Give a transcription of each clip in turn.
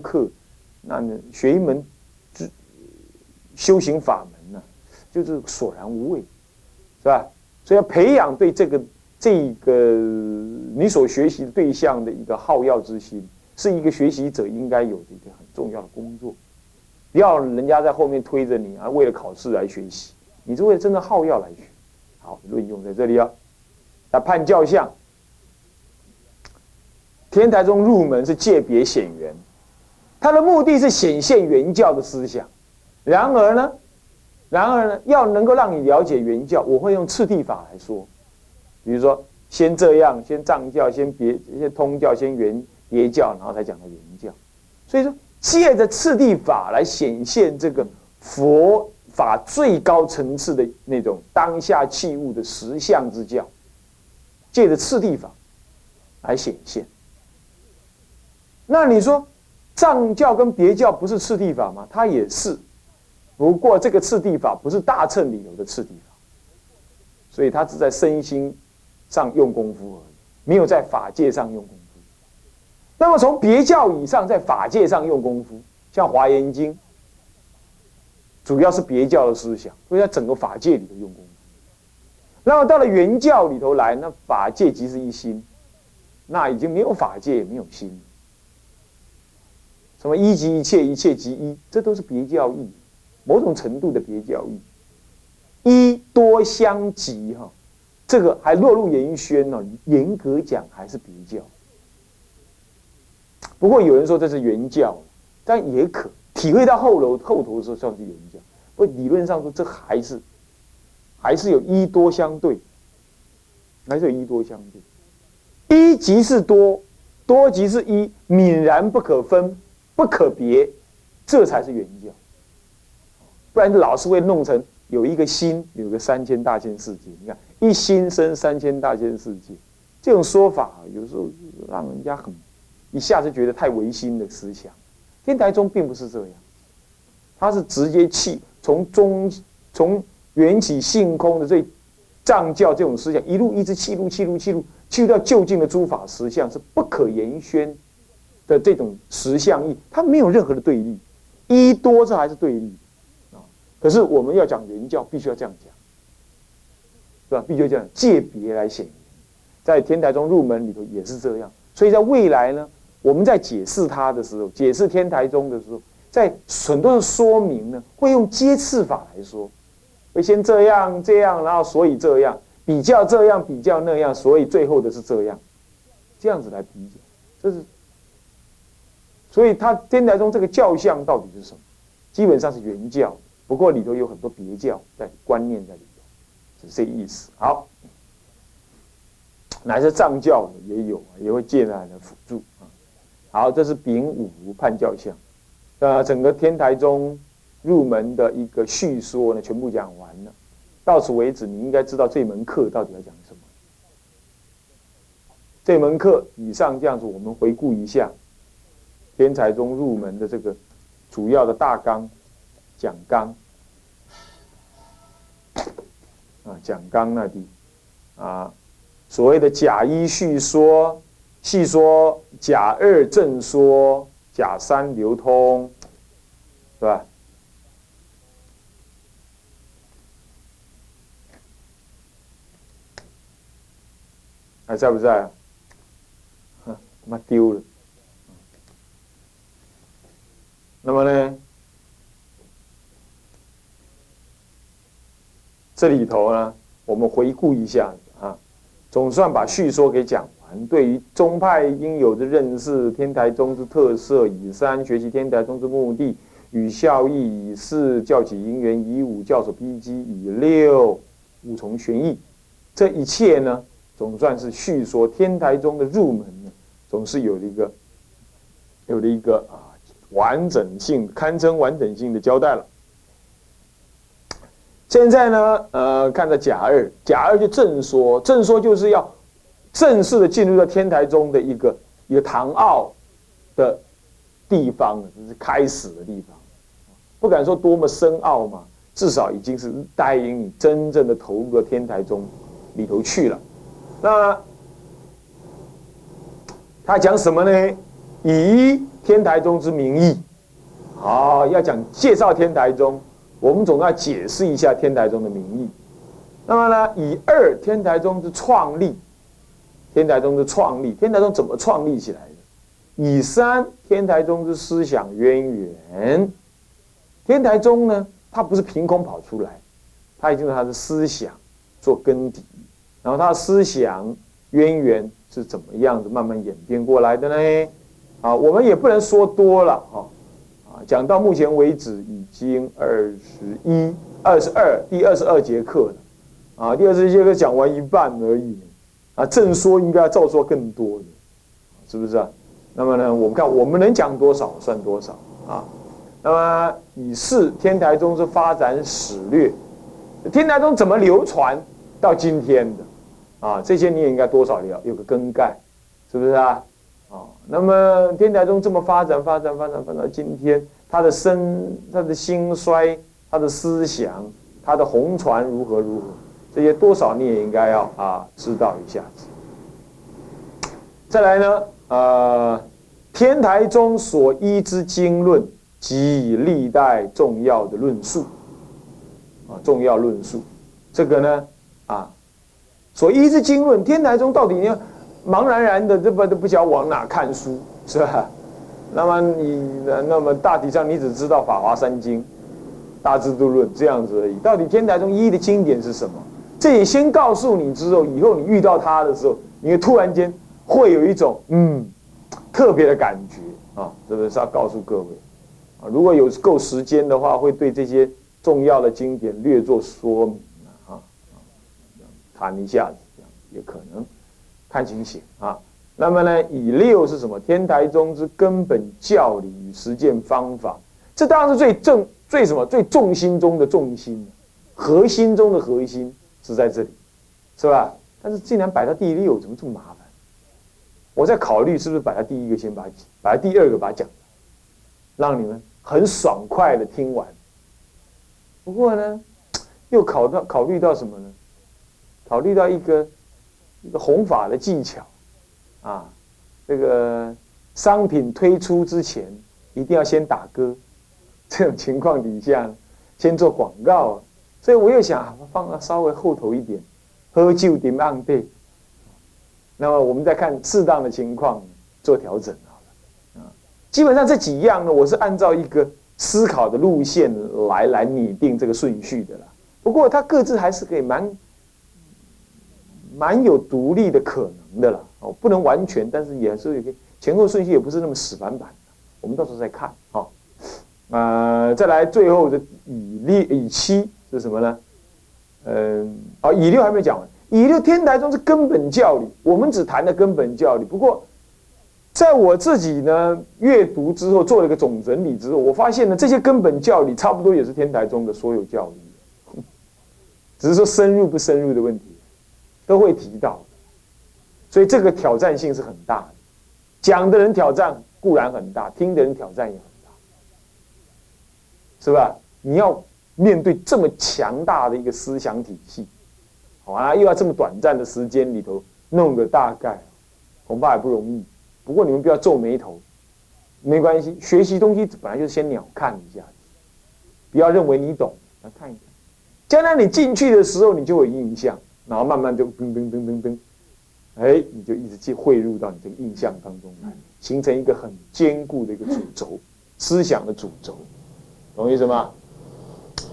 课，那学一门修行法门呢，就是索然无味，是吧？所以要培养对这个这个你所学习对象的一个好要之心，是一个学习者应该有的一个很重要的工作。不要人家在后面推着你啊，为了考试来学习，你是为了真的好要来学。好，论用在这里啊。那判教相，天台中入门是界别显缘，它的目的是显现原教的思想。然而呢，然而呢，要能够让你了解原教，我会用次第法来说。比如说，先这样，先藏教，先别，先通教，先原别教，然后才讲到原教。所以说，借着次第法来显现这个佛法最高层次的那种当下器物的实相之教，借着次第法来显现。那你说，藏教跟别教不是次第法吗？它也是。不过这个次第法不是大乘里头的次第法，所以它只在身心上用功夫而已，没有在法界上用功夫。那么从别教以上，在法界上用功夫，像《华严经》，主要是别教的思想，所以在整个法界里头用功夫。那么到了原教里头来，那法界即是一心，那已经没有法界，也没有心。什么一即一切，一切即一，这都是别教义。某种程度的别教义，一多相即哈，这个还落入言宣呢。严格讲还是别教，不过有人说这是原教，但也可体会到后楼后头的时候算是原教。不理论上说这还是还是有一多相对，还是有一多相对，一即是多，多即是一，泯然不可分，不可别，这才是原教。不然老是会弄成有一个心，有个三千大千世界。你看一心生三千大千世界，这种说法有时候让人家很一下子觉得太唯心的思想。天台宗并不是这样，他是直接气从中从缘起性空的这藏教这种思想一路一直气入气入气入气入到就近的诸法实相是不可言宣的这种实相义，它没有任何的对立，一多这还是对立啊。可是我们要讲原教，必须要这样讲，是吧？必须要这样借别来显在天台宗入门里头也是这样。所以在未来呢，我们在解释它的时候，解释天台宗的时候，在很多的说明呢，会用接次法来说，会先这样这样，然后所以这样比较这样比较那样，所以最后的是这样，这样子来比较，这是。所以他天台宗这个教相到底是什么？基本上是原教。不过里头有很多别教在观念在里头，是这意思。好，乃至藏教也有，也会借来的辅助啊。好，这是丙午判教相。那，整个天台宗入门的一个叙说呢，全部讲完了。到此为止，你应该知道这门课到底要讲什么。这门课以上这样子，我们回顾一下天才中入门的这个主要的大纲。讲纲啊，讲纲那里啊，所谓的甲一叙说、细说、甲二正说、甲三流通，是吧？还在不在啊？他妈丢了。那么呢？这里头呢，我们回顾一下啊，总算把叙说给讲完。对于宗派应有的认识，天台宗之特色，以三学习天台宗之目的与效益，以四教起因缘，以五教所披基，以六五重玄义。这一切呢，总算是叙说天台宗的入门呢，总是有了一个有了一个啊完整性，堪称完整性的交代了。现在呢，呃，看到甲二，甲二就正说，正说就是要正式的进入到天台中的一个一个唐奥的地方，就是开始的地方，不敢说多么深奥嘛，至少已经是带领你真正的投入到天台中里头去了。那他讲什么呢？以天台宗之名义。好，要讲介绍天台宗，我们总要解释一下天台宗的名义。那么呢，以二天台宗之创立，天台宗之创立，天台宗怎么创立起来的？以三天台宗之思想渊源，天台宗呢，它不是凭空跑出来，它已经是它的思想做根底，然后它的思想渊源是怎么样子慢慢演变过来的呢？啊，我们也不能说多了啊。讲到目前为止，已经二十一、二十二，第二十二节课了，啊，第二十一节课讲完一半而已，啊，正说应该照说更多的，是不是啊？那么呢，我们看我们能讲多少算多少啊？那么以是天台宗之发展史略，天台宗怎么流传到今天的？啊，这些你也应该多少了有个更概，是不是啊？啊，那么天台宗这么发展、发展、发展，发展到今天，他的生、他的兴衰、他的思想、他的红传如何如何，这些多少你也应该要啊知道一下子。再来呢，呃，天台宗所依之经论及历代重要的论述，啊，重要论述，这个呢，啊，所依之经论，天台宗到底要？茫然然的，这不都不晓得往哪看书，是吧？那么你，那么大体上你只知道《法华三经》《大智度论》这样子而已。到底天台宗一的经典是什么？这也先告诉你之后，以后你遇到他的时候，你突然间会有一种嗯特别的感觉啊，这个是？要告诉各位啊，如果有够时间的话，会对这些重要的经典略作说明啊啊，谈一下子这样也可能。看情形啊，那么呢，以六是什么？天台宗之根本教理与实践方法，这当然是最正、最什么、最重心中的重心，核心中的核心是在这里，是吧？但是既然摆到第六，怎么这么麻烦？我在考虑是不是摆到第一个先把它，摆到第二个把它讲，让你们很爽快的听完。不过呢，又考到考虑到什么呢？考虑到一个。一个弘法的技巧，啊，这个商品推出之前一定要先打歌，这种情况底下先做广告，所以我又想放个稍微后头一点，喝酒点暗对，那么我们再看适当的情况做调整好了，啊，基本上这几样呢，我是按照一个思考的路线来来拟定这个顺序的啦。不过它各自还是可以蛮。蛮有独立的可能的了哦，不能完全，但是也是有个前后顺序，也不是那么死板板的。我们到时候再看哈。呃，再来最后的以六以七是什么呢？嗯，哦，以六还没讲完。以六天台宗是根本教理，我们只谈的根本教理。不过，在我自己呢阅读之后，做了一个总整理之后，我发现呢这些根本教理差不多也是天台宗的所有教理，只是说深入不深入的问题。都会提到，所以这个挑战性是很大的。讲的人挑战固然很大，听的人挑战也很大，是吧？你要面对这么强大的一个思想体系，好啊，又要这么短暂的时间里头弄个大概，恐怕也不容易。不过你们不要皱眉头，没关系，学习东西本来就是先鸟看一下，不要认为你懂，来看一看，将来你进去的时候，你就有印象。然后慢慢就噔噔噔噔噔，哎，你就一直去汇入到你这个印象当中来，形成一个很坚固的一个主轴，思想的主轴，懂意思吗？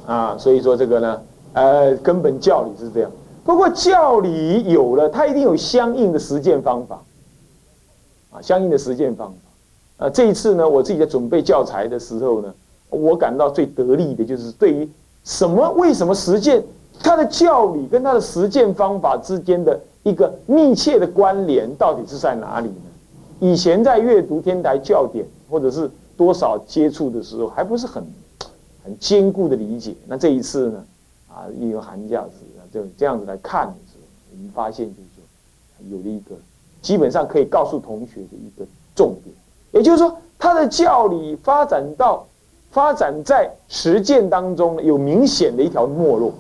啊，所以说这个呢，呃，根本教理是这样。不过教理有了，它一定有相应的实践方法，啊，相应的实践方法。啊，这一次呢，我自己在准备教材的时候呢，我感到最得力的就是对于什么为什么实践。他的教理跟他的实践方法之间的一个密切的关联，到底是在哪里呢？以前在阅读天台教典或者是多少接触的时候，还不是很很坚固的理解。那这一次呢，啊，利用寒假时啊就这样子来看的时候，我们发现就是说，有了一个基本上可以告诉同学的一个重点，也就是说，他的教理发展到发展在实践当中有明显的一条没落。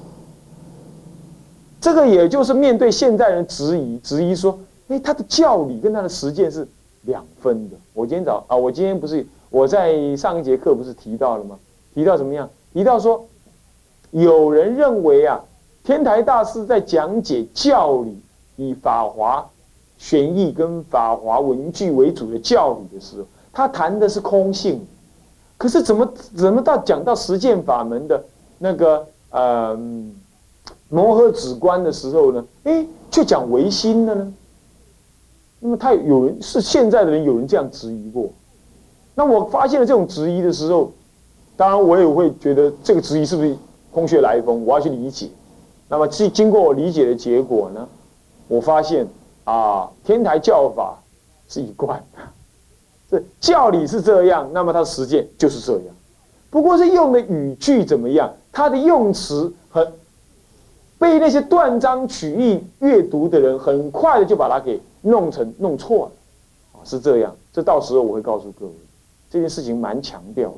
这个也就是面对现代人质疑，质疑说，哎，他的教理跟他的实践是两分的。我今天早啊，我今天不是我在上一节课不是提到了吗？提到怎么样？提到说，有人认为啊，天台大师在讲解教理，以法华玄义跟法华文具为主的教理的时候，他谈的是空性。可是怎么怎么到讲到实践法门的那个呃摩诃止观的时候呢？哎，就讲唯心的呢？那么他有人是现在的人有人这样质疑过。那我发现了这种质疑的时候。当然，我也会觉得这个质疑是不是空穴来风？我要去理解。那么，经经过我理解的结果呢，我发现啊，天台教法是一贯的，这教理是这样，那么它实践就是这样。不过是用的语句怎么样，它的用词很被那些断章取义阅读的人很快的就把它给弄成弄错了啊，是这样。这到时候我会告诉各位，这件事情蛮强调的。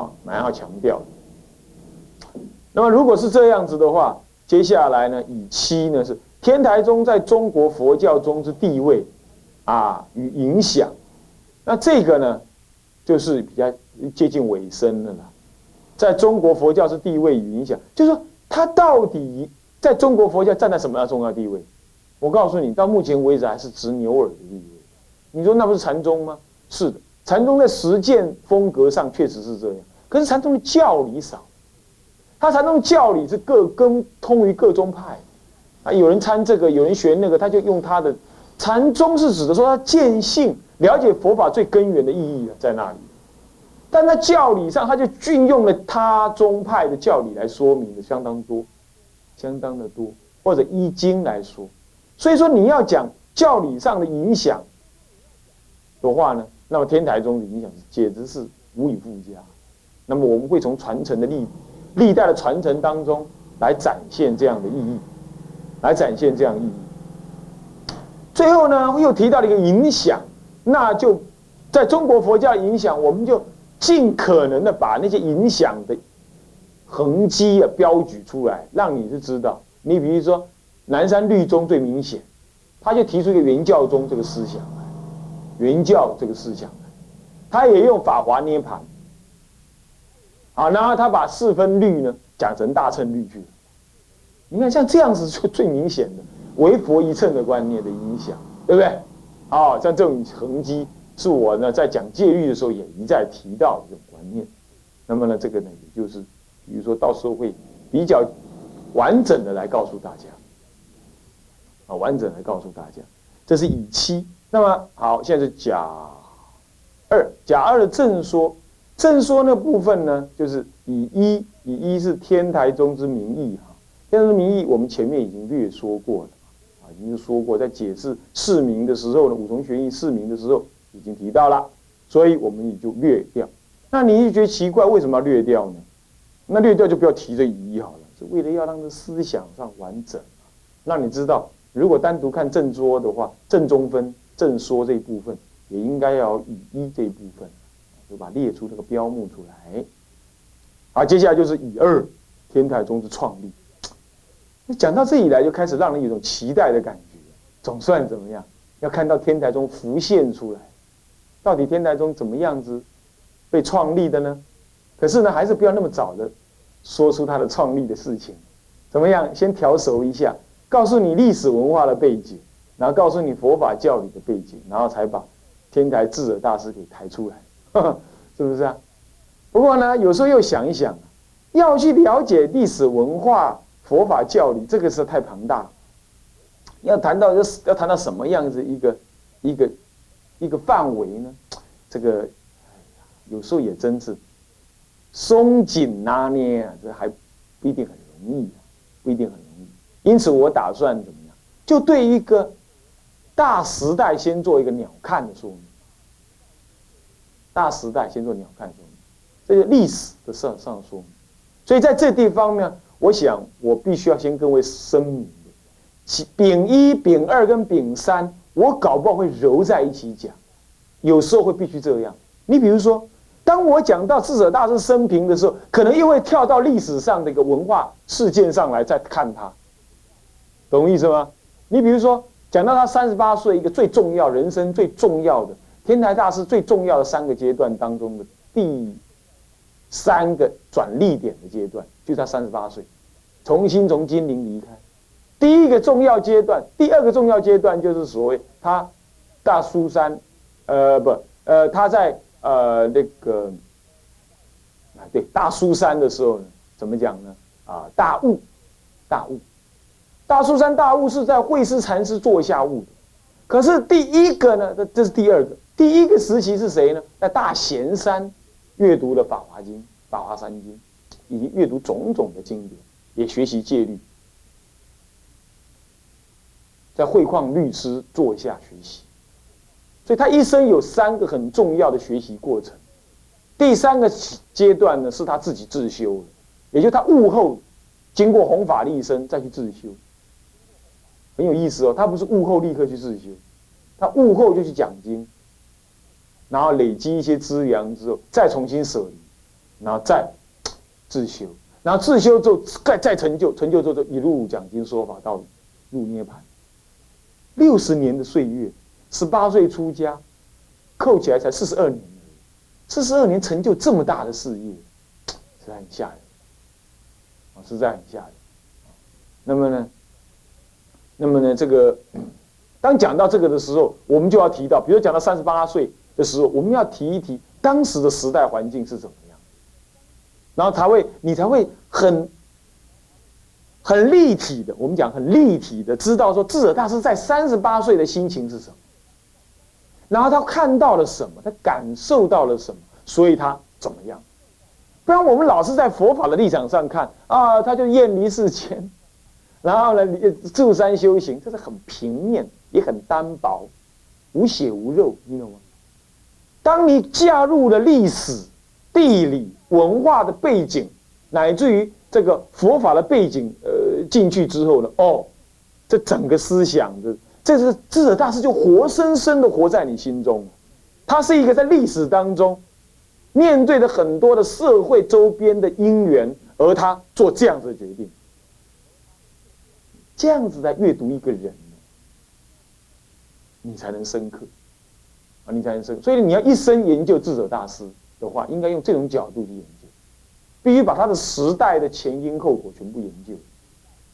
啊，蛮要强调的。那么如果是这样子的话，接下来呢，以七呢是天台宗在中国佛教中之地位啊与影响。那这个呢，就是比较接近尾声的了。在中国佛教是地位与影响，就是说他到底在中国佛教站在什么样重要地位？我告诉你，到目前为止还是执牛耳的地位。你说那不是禅宗吗？是的。禅宗在实践风格上确实是这样，可是禅宗的教理少，他禅宗教理是各跟通于各宗派，啊，有人参这个，有人学那个，他就用他的禅宗是指的说他见性，了解佛法最根源的意义在那里，但在教理上，他就运用了他宗派的教理来说明的相当多，相当的多，或者依经来说，所以说你要讲教理上的影响的话呢？那么天台宗的影响简直是无以复加。那么我们会从传承的历历代的传承当中来展现这样的意义，来展现这样的意义。最后呢，又提到了一个影响，那就在中国佛教影响，我们就尽可能的把那些影响的痕迹啊标举出来，让你是知道。你比如说南山律宗最明显，他就提出一个原教宗这个思想。原教这个思想，他也用法华涅盘，啊，然后他把四分律呢讲成大乘律去。你看像这样子就最明显的唯佛一乘的观念的影响，对不对？啊，像这种痕迹是我呢在讲戒律的时候也一再提到的这种观念。那么呢，这个呢也就是，比如说到时候会比较完整的来告诉大家，啊，完整来告诉大家，这是以七。那么好，现在是甲二，甲二的正说，正说那部分呢，就是以一，以一是天台宗之名义哈，天台宗名义我们前面已经略说过了，啊，已经说过，在解释释名的时候呢，五重玄义释名的时候已经提到了，所以我们也就略掉。那你就觉奇怪，为什么要略掉呢？那略掉就不要提这一好了，是为了要让这思想上完整，让你知道，如果单独看正说的话，正中分。正说这一部分也应该要以一这一部分，就把列出这个标目出来。好，接下来就是以二天台宗之创立。讲到这里来，就开始让人有种期待的感觉。总算怎么样？要看到天台宗浮现出来，到底天台宗怎么样子被创立的呢？可是呢，还是不要那么早的说出它的创立的事情。怎么样？先调熟一下，告诉你历史文化的背景。然后告诉你佛法教理的背景，然后才把天台智者大师给抬出来，是不是啊？不过呢，有时候又想一想，要去了解历史文化、佛法教理，这个是太庞大。要谈到要要谈到什么样子一个一个一个范围呢？这个有时候也真是松紧拿捏啊，这还不一定很容易，不一定很容易。因此，我打算怎么样？就对一个。大时代先做一个鸟瞰的说明，大时代先做鸟瞰说明，这个历史的上上说明。所以在这地方呢，我想我必须要先各位声明的，丙一、丙二跟丙三，我搞不好会揉在一起讲，有时候会必须这样。你比如说，当我讲到智者大师生平的时候，可能又会跳到历史上的一个文化事件上来再看他，懂意思吗？你比如说。讲到他三十八岁一个最重要、人生最重要的天台大师最重要的三个阶段当中的第三个转力点的阶段，就是他三十八岁，重新从金陵离开。第一个重要阶段，第二个重要阶段就是所谓他大苏山，呃，不，呃，他在呃那个啊，对，大苏山的时候呢，怎么讲呢？啊，大悟，大悟。大苏山大悟是在慧思禅师座下悟的，可是第一个呢，这这是第二个，第一个时期是谁呢？在大贤山阅读了《法华经》《法华三经》，以及阅读种种的经典，也学习戒律，在慧旷律师座下学习，所以他一生有三个很重要的学习过程。第三个阶段呢，是他自己自修的，也就是他悟后，经过弘法立身再去自修。很有意思哦，他不是悟后立刻去自修，他悟后就去讲经，然后累积一些资粮之后，再重新舍离，然后再自修，然后自修之后再再成就，成就之后就一路讲经说法到入涅盘。六十年的岁月，十八岁出家，扣起来才四十二年，四十二年成就这么大的事业，实在很吓人啊，实在很吓人。那么呢？那么呢，这个当讲到这个的时候，我们就要提到，比如讲到三十八岁的时候，我们要提一提当时的时代环境是怎么样，然后才会你才会很很立体的，我们讲很立体的知道说智者大师在三十八岁的心情是什么，然后他看到了什么，他感受到了什么，所以他怎么样？不然我们老是在佛法的立场上看啊，他就厌离世间。然后呢，住山修行，这是很平面，也很单薄，无血无肉，你懂吗？当你加入了历史、地理、文化的背景，乃至于这个佛法的背景，呃，进去之后呢，哦，这整个思想的，这是智者大师就活生生的活在你心中，他是一个在历史当中面对着很多的社会周边的因缘，而他做这样子的决定。这样子在阅读一个人，你才能深刻啊，你才能深刻。所以你要一生研究智者大师的话，应该用这种角度去研究，必须把他的时代的前因后果全部研究。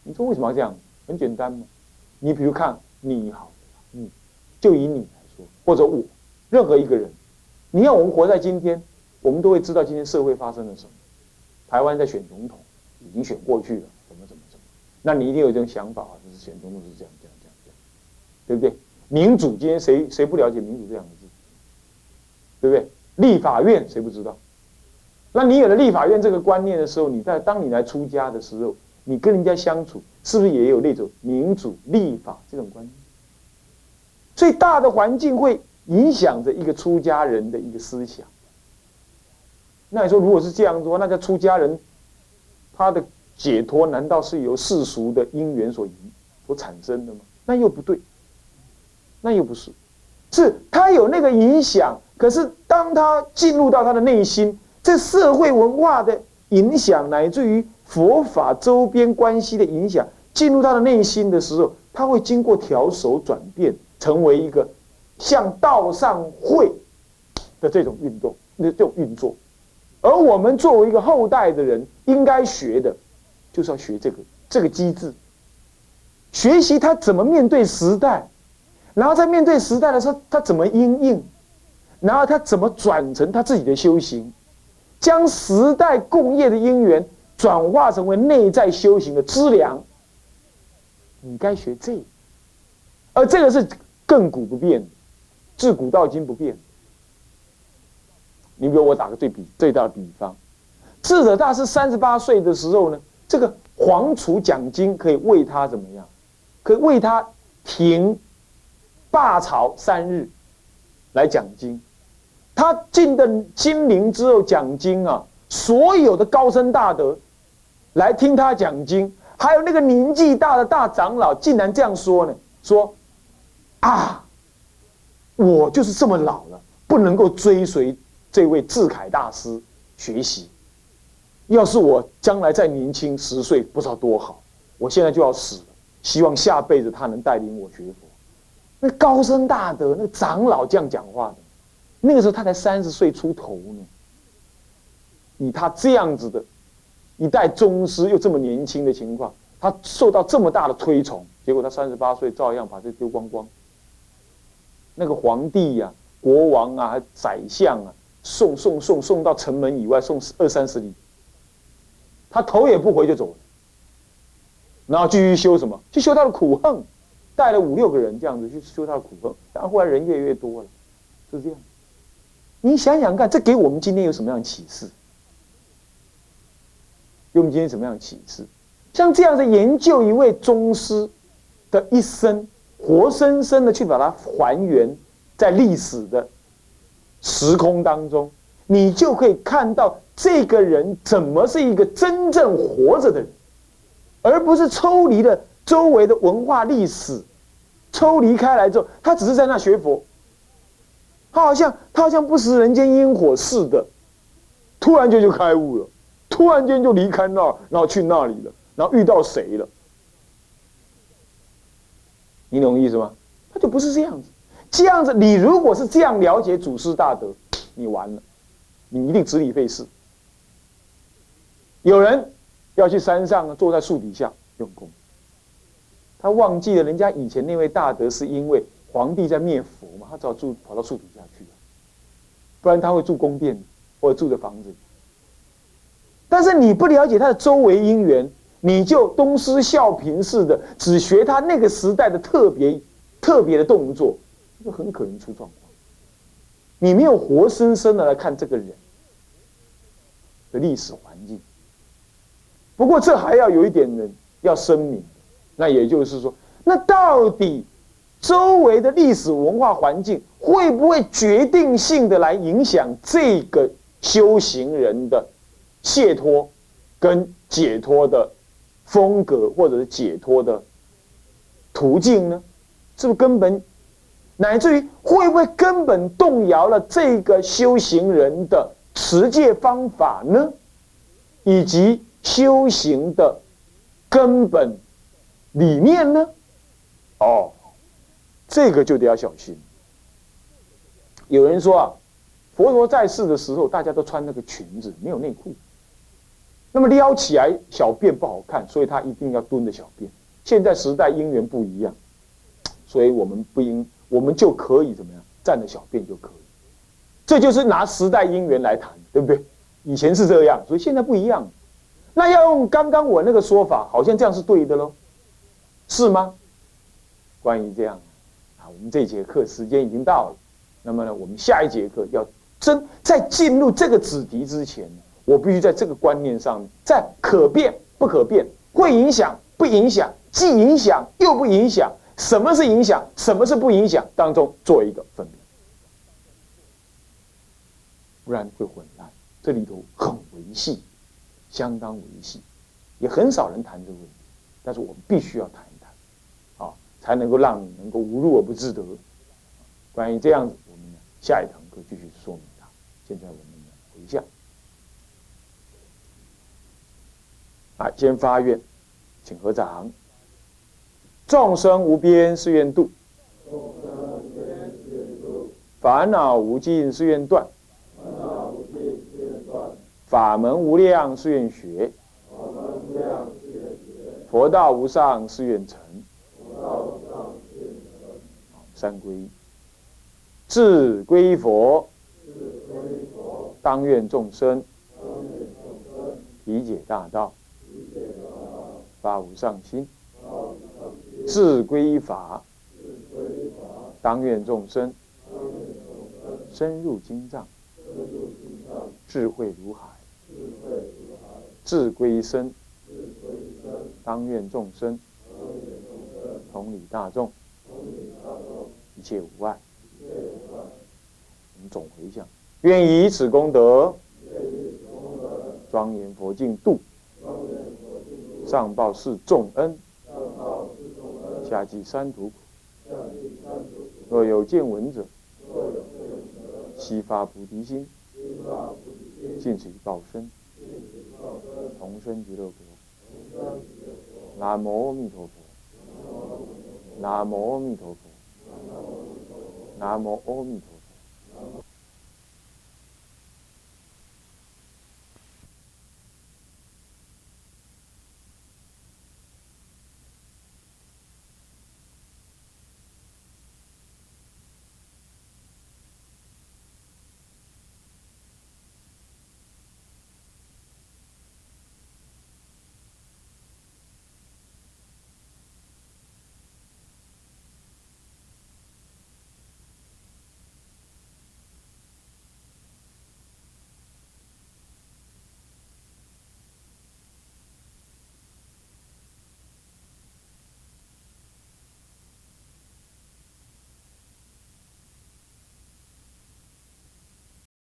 你说为什么要这样？很简单嘛。你比如看你好，你就以你来说，或者我任何一个人，你看我们活在今天，我们都会知道今天社会发生了什么。台湾在选总统，已经选过去了。怎么怎么怎么那你一定有这种想法啊，就是选总统是这样这样这样这样，对不对？民主今天谁谁不了解民主这两个字，对不对？立法院谁不知道？那你有了立法院这个观念的时候，你在当你来出家的时候，你跟人家相处是不是也有那种民主立法这种观念？最大的环境会影响着一个出家人的一个思想。那你说如果是这样做，那个出家人他的。解脱难道是由世俗的因缘所引所产生的吗？那又不对，那又不是，是他有那个影响。可是当他进入到他的内心，这社会文化的影响，乃至于佛法周边关系的影响，进入他的内心的时候，他会经过调手转变，成为一个向道上会的这种运动，那这种运作。而我们作为一个后代的人，应该学的。就是要学这个这个机制，学习他怎么面对时代，然后在面对时代的时候，他怎么应应，然后他怎么转成他自己的修行，将时代共业的因缘转化成为内在修行的资粮。你该学这个，而这个是亘古不变的，自古到今不变。你比如我打个最比最大的比方，智者大师三十八岁的时候呢。这个皇储讲经可以为他怎么样？可以为他停罢朝三日来讲经。他进的金陵之后讲经啊，所有的高僧大德来听他讲经，还有那个年纪大的大长老竟然这样说呢：说啊，我就是这么老了，不能够追随这位智凯大师学习。要是我将来再年轻十岁，不知道多好。我现在就要死了，希望下辈子他能带领我学佛。那高僧大德，那长老这样讲话的，那个时候他才三十岁出头呢。以他这样子的一代宗师又这么年轻的情况，他受到这么大的推崇，结果他三十八岁照样把这丢光光。那个皇帝呀、国王啊、宰相啊，送送送送到城门以外，送二三十里，他头也不回就走了，然后继续修什么？去修他的苦恨。带了五六个人这样子去修他的苦恨，然后后来人越来越多了，是这样。你想想看，这给我们今天有什么样的启示？给我们今天什么样的启示？像这样的研究一位宗师的一生，活生生的去把它还原在历史的时空当中，你就可以看到这个人怎么是一个真正活着的人，而不是抽离了。周围的文化历史抽离开来之后，他只是在那学佛，他好像他好像不食人间烟火似的，突然间就开悟了，突然间就离开那儿，然后去那里了，然后遇到谁了？你懂意思吗？他就不是这样子，这样子你如果是这样了解祖师大德，你完了，你一定支离费事。有人要去山上坐在树底下用功。他忘记了人家以前那位大德是因为皇帝在灭佛嘛，他只好住跑到树底下去了不然他会住宫殿或者住在房子里。但是你不了解他的周围因缘，你就东施效颦似的，只学他那个时代的特别特别的动作，就很可能出状况。你没有活生生的来看这个人的历史环境。不过这还要有一点人要声明。那也就是说，那到底周围的历史文化环境会不会决定性的来影响这个修行人的解脱跟解脱的风格，或者是解脱的途径呢？是不是根本乃至于会不会根本动摇了这个修行人的持戒方法呢？以及修行的根本？理念呢？哦，这个就得要小心。有人说啊，佛陀在世的时候，大家都穿那个裙子，没有内裤，那么撩起来小便不好看，所以他一定要蹲着小便。现在时代因缘不一样，所以我们不应，我们就可以怎么样，站着小便就可以。这就是拿时代因缘来谈，对不对？以前是这样，所以现在不一样。那要用刚刚我那个说法，好像这样是对的喽。是吗？关于这样，我们这节课时间已经到了。那么呢，我们下一节课要真在进入这个子题之前，我必须在这个观念上，在可变不可变、会影响不影响、既影响又不影响、什么是影响、什么是不影响当中做一个分别，不然会混乱。这里头很维系，相当维系，也很少人谈这个问题，但是我们必须要谈。才能够让你能够无入而不自得。关于这样子，我们下一堂课继续说明它。现在我们回向，啊，先发愿，请合掌。众生无边誓愿度，烦恼无尽誓愿断，法门无量誓愿学，佛道无上誓愿成。三皈依，自归佛，当愿众生理解大道，发无上心；自归法，当愿众生深入经藏，智慧如海；自归身，当愿众生同理大众。一切无碍，我们总回向，愿以此功德，庄严佛净土，上报四重恩，下济三途苦。若有见闻者，悉发菩提心，尽此一报身，同生极乐国。南无阿弥陀佛，南无阿弥陀佛。南无阿弥陀。